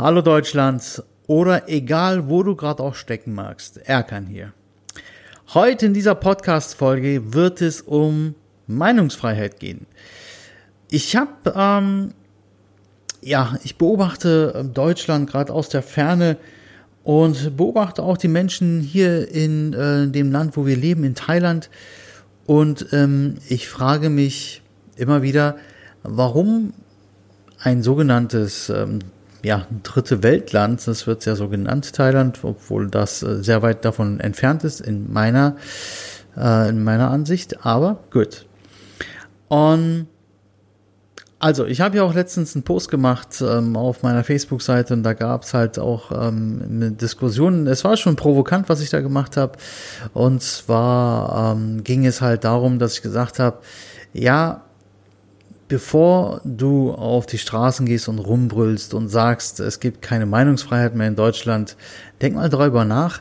Hallo Deutschland oder egal, wo du gerade auch stecken magst, Erkan hier. Heute in dieser Podcast-Folge wird es um Meinungsfreiheit gehen. Ich habe, ähm, ja, ich beobachte ähm, Deutschland gerade aus der Ferne und beobachte auch die Menschen hier in äh, dem Land, wo wir leben, in Thailand. Und ähm, ich frage mich immer wieder, warum ein sogenanntes ähm, ja, dritte Weltland, das wird ja so genannt, Thailand, obwohl das äh, sehr weit davon entfernt ist, in meiner, äh, in meiner Ansicht, aber gut. Und also, ich habe ja auch letztens einen Post gemacht ähm, auf meiner Facebook-Seite und da gab es halt auch ähm, eine Diskussion. Es war schon provokant, was ich da gemacht habe. Und zwar ähm, ging es halt darum, dass ich gesagt habe, ja, bevor du auf die Straßen gehst und rumbrüllst und sagst, es gibt keine Meinungsfreiheit mehr in Deutschland, denk mal darüber nach.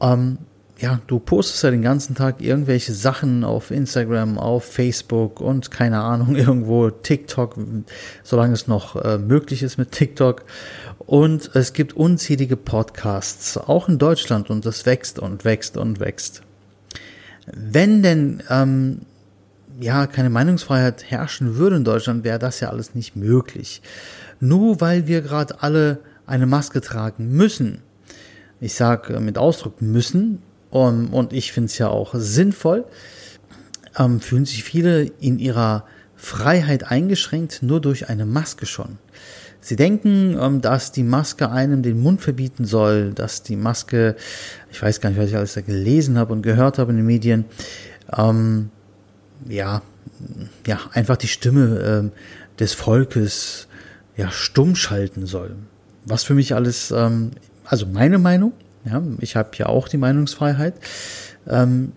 Ähm, ja, du postest ja den ganzen Tag irgendwelche Sachen auf Instagram, auf Facebook und keine Ahnung, irgendwo TikTok, solange es noch äh, möglich ist mit TikTok. Und es gibt unzählige Podcasts, auch in Deutschland, und das wächst und wächst und wächst. Wenn denn ähm, ja keine Meinungsfreiheit herrschen würde in Deutschland, wäre das ja alles nicht möglich. Nur weil wir gerade alle eine Maske tragen müssen, ich sage mit Ausdruck müssen, um, und ich finde es ja auch sinnvoll, ähm, fühlen sich viele in ihrer Freiheit eingeschränkt nur durch eine Maske schon. Sie denken, ähm, dass die Maske einem den Mund verbieten soll, dass die Maske, ich weiß gar nicht, was ich alles da gelesen habe und gehört habe in den Medien, ähm, ja, ja, einfach die Stimme äh, des Volkes ja, stumm schalten soll. Was für mich alles, ähm, also meine Meinung, ja, ich habe ja auch die Meinungsfreiheit, ähm,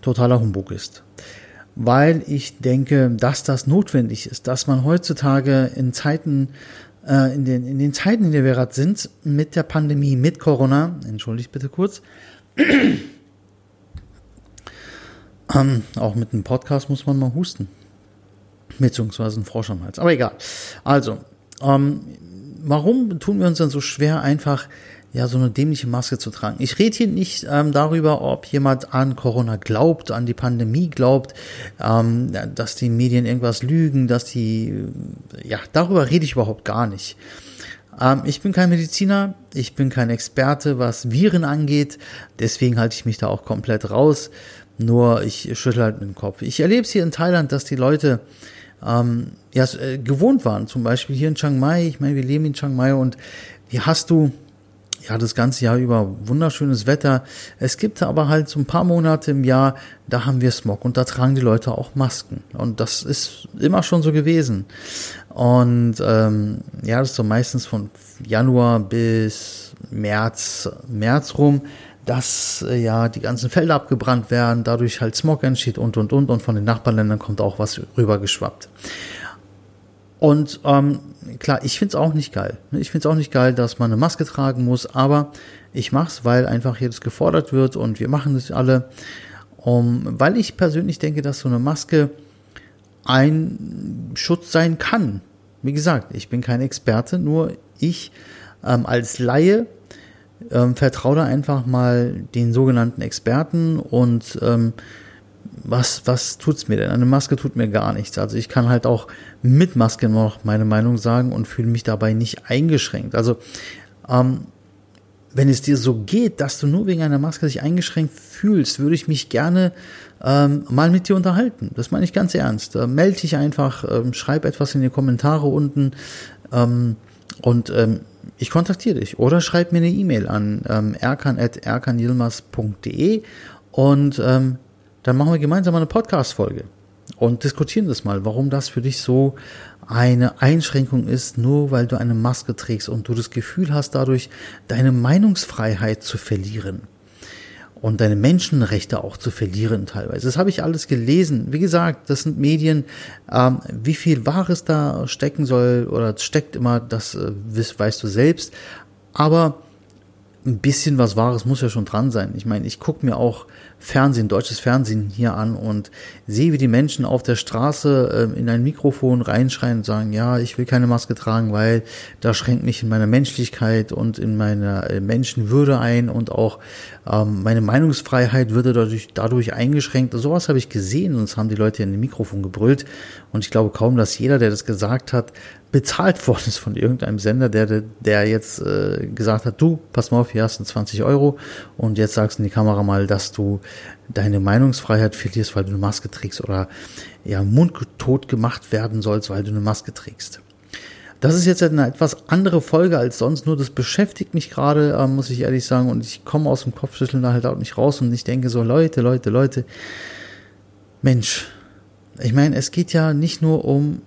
totaler Humbug ist. Weil ich denke, dass das notwendig ist, dass man heutzutage in Zeiten, äh, in, den, in den Zeiten, in der wir gerade sind, mit der Pandemie, mit Corona, entschuldigt bitte kurz, ähm, auch mit einem Podcast muss man mal husten. Beziehungsweise ein Frosch am Hals. Aber egal. Also, ähm, warum tun wir uns dann so schwer, einfach ja so eine dämliche Maske zu tragen? Ich rede hier nicht ähm, darüber, ob jemand an Corona glaubt, an die Pandemie glaubt, ähm, dass die Medien irgendwas lügen, dass die, ja, darüber rede ich überhaupt gar nicht. Ähm, ich bin kein Mediziner, ich bin kein Experte, was Viren angeht, deswegen halte ich mich da auch komplett raus. Nur ich schüttel halt mit dem Kopf. Ich erlebe es hier in Thailand, dass die Leute ähm, ja, äh, gewohnt waren. Zum Beispiel hier in Chiang Mai. Ich meine, wir leben in Chiang Mai und hier hast du ja das ganze Jahr über wunderschönes Wetter. Es gibt aber halt so ein paar Monate im Jahr, da haben wir Smog und da tragen die Leute auch Masken. Und das ist immer schon so gewesen. Und ähm, ja, das ist so meistens von Januar bis März, März rum dass äh, ja die ganzen Felder abgebrannt werden, dadurch halt Smog entsteht und und und und von den Nachbarländern kommt auch was rübergeschwappt. Und ähm, klar, ich find's auch nicht geil. Ich find's auch nicht geil, dass man eine Maske tragen muss, aber ich mach's, weil einfach hier das gefordert wird und wir machen das alle. Um, weil ich persönlich denke, dass so eine Maske ein Schutz sein kann. Wie gesagt, ich bin kein Experte, nur ich ähm, als Laie ähm, vertraue da einfach mal den sogenannten Experten und ähm, was, was tut's mir denn? Eine Maske tut mir gar nichts. Also ich kann halt auch mit Maske noch meine Meinung sagen und fühle mich dabei nicht eingeschränkt. Also ähm, wenn es dir so geht, dass du nur wegen einer Maske dich eingeschränkt fühlst, würde ich mich gerne ähm, mal mit dir unterhalten. Das meine ich ganz ernst. Äh, melde dich einfach, ähm, schreib etwas in die Kommentare unten ähm, und ähm, ich kontaktiere dich oder schreib mir eine E-Mail an ähm, erkan.erkanilmas.de und ähm, dann machen wir gemeinsam eine Podcast-Folge und diskutieren das mal, warum das für dich so eine Einschränkung ist, nur weil du eine Maske trägst und du das Gefühl hast, dadurch deine Meinungsfreiheit zu verlieren und deine Menschenrechte auch zu verlieren teilweise. Das habe ich alles gelesen. Wie gesagt, das sind Medien. Ähm, wie viel Wahres da stecken soll oder steckt immer, das äh, weißt du selbst. Aber ein bisschen was Wahres muss ja schon dran sein. Ich meine, ich gucke mir auch Fernsehen, deutsches Fernsehen hier an und sehe, wie die Menschen auf der Straße äh, in ein Mikrofon reinschreien und sagen, ja, ich will keine Maske tragen, weil das schränkt mich in meiner Menschlichkeit und in meiner äh, Menschenwürde ein und auch ähm, meine Meinungsfreiheit würde dadurch, dadurch eingeschränkt. Sowas habe ich gesehen und das haben die Leute in dem Mikrofon gebrüllt und ich glaube kaum, dass jeder, der das gesagt hat, bezahlt worden ist von irgendeinem Sender, der, der jetzt äh, gesagt hat, du, pass mal auf, hier hast du 20 Euro und jetzt sagst du in die Kamera mal, dass du deine Meinungsfreiheit verlierst, weil du eine Maske trägst oder ja, mundtot gemacht werden sollst, weil du eine Maske trägst. Das ist jetzt eine etwas andere Folge als sonst, nur das beschäftigt mich gerade, äh, muss ich ehrlich sagen, und ich komme aus dem Kopfschütteln da halt auch nicht raus und ich denke so, Leute, Leute, Leute, Mensch, ich meine, es geht ja nicht nur um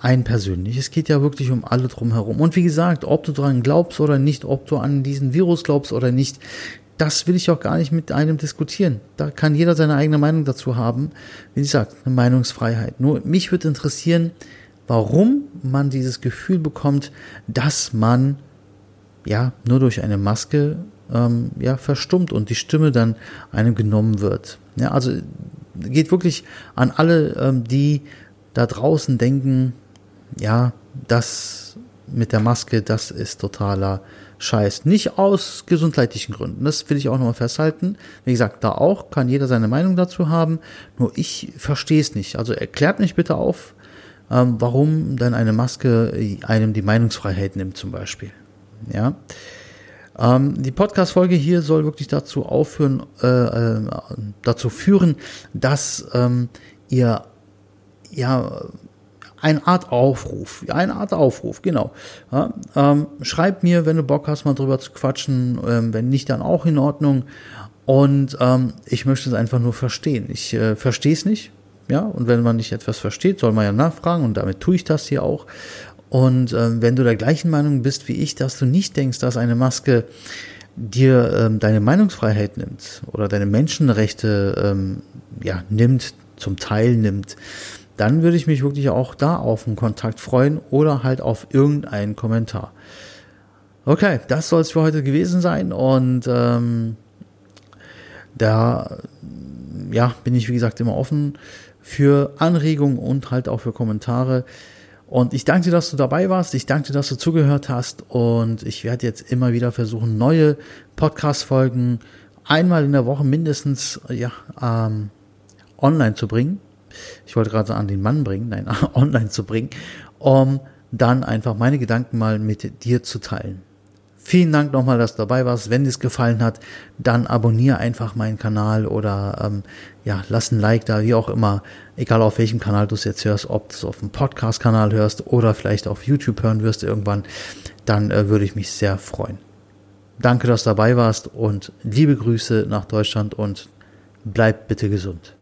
ein persönlich. Es geht ja wirklich um alle drumherum. Und wie gesagt, ob du daran glaubst oder nicht, ob du an diesen Virus glaubst oder nicht, das will ich auch gar nicht mit einem diskutieren. Da kann jeder seine eigene Meinung dazu haben. Wie gesagt, eine Meinungsfreiheit. Nur mich würde interessieren, warum man dieses Gefühl bekommt, dass man ja nur durch eine Maske ähm, ja verstummt und die Stimme dann einem genommen wird. Ja, also geht wirklich an alle, ähm, die da draußen denken, ja, das mit der Maske, das ist totaler Scheiß. Nicht aus gesundheitlichen Gründen. Das will ich auch nochmal festhalten. Wie gesagt, da auch kann jeder seine Meinung dazu haben. Nur ich verstehe es nicht. Also erklärt mich bitte auf, ähm, warum dann eine Maske einem die Meinungsfreiheit nimmt zum Beispiel. Ja. Ähm, die Podcast-Folge hier soll wirklich dazu aufführen, äh, äh, dazu führen, dass ähm, ihr ja eine Art Aufruf, eine Art Aufruf, genau. Ja, ähm, schreib mir, wenn du Bock hast, mal drüber zu quatschen, ähm, wenn nicht, dann auch in Ordnung. Und ähm, ich möchte es einfach nur verstehen. Ich äh, verstehe es nicht, ja. Und wenn man nicht etwas versteht, soll man ja nachfragen und damit tue ich das hier auch. Und ähm, wenn du der gleichen Meinung bist wie ich, dass du nicht denkst, dass eine Maske dir ähm, deine Meinungsfreiheit nimmt oder deine Menschenrechte ähm, ja nimmt, zum Teil nimmt, dann würde ich mich wirklich auch da auf einen Kontakt freuen oder halt auf irgendeinen Kommentar. Okay, das soll es für heute gewesen sein und ähm, da ja, bin ich wie gesagt immer offen für Anregungen und halt auch für Kommentare. Und ich danke dir, dass du dabei warst. Ich danke dir, dass du zugehört hast. Und ich werde jetzt immer wieder versuchen, neue Podcast-Folgen einmal in der Woche mindestens ja, ähm, online zu bringen ich wollte gerade an den Mann bringen, nein, online zu bringen, um dann einfach meine Gedanken mal mit dir zu teilen. Vielen Dank nochmal, dass du dabei warst. Wenn dir es gefallen hat, dann abonniere einfach meinen Kanal oder ähm, ja, lass ein Like da, wie auch immer. Egal auf welchem Kanal du es jetzt hörst, ob du es auf dem Podcast-Kanal hörst oder vielleicht auf YouTube hören wirst irgendwann, dann äh, würde ich mich sehr freuen. Danke, dass du dabei warst und liebe Grüße nach Deutschland und bleib bitte gesund.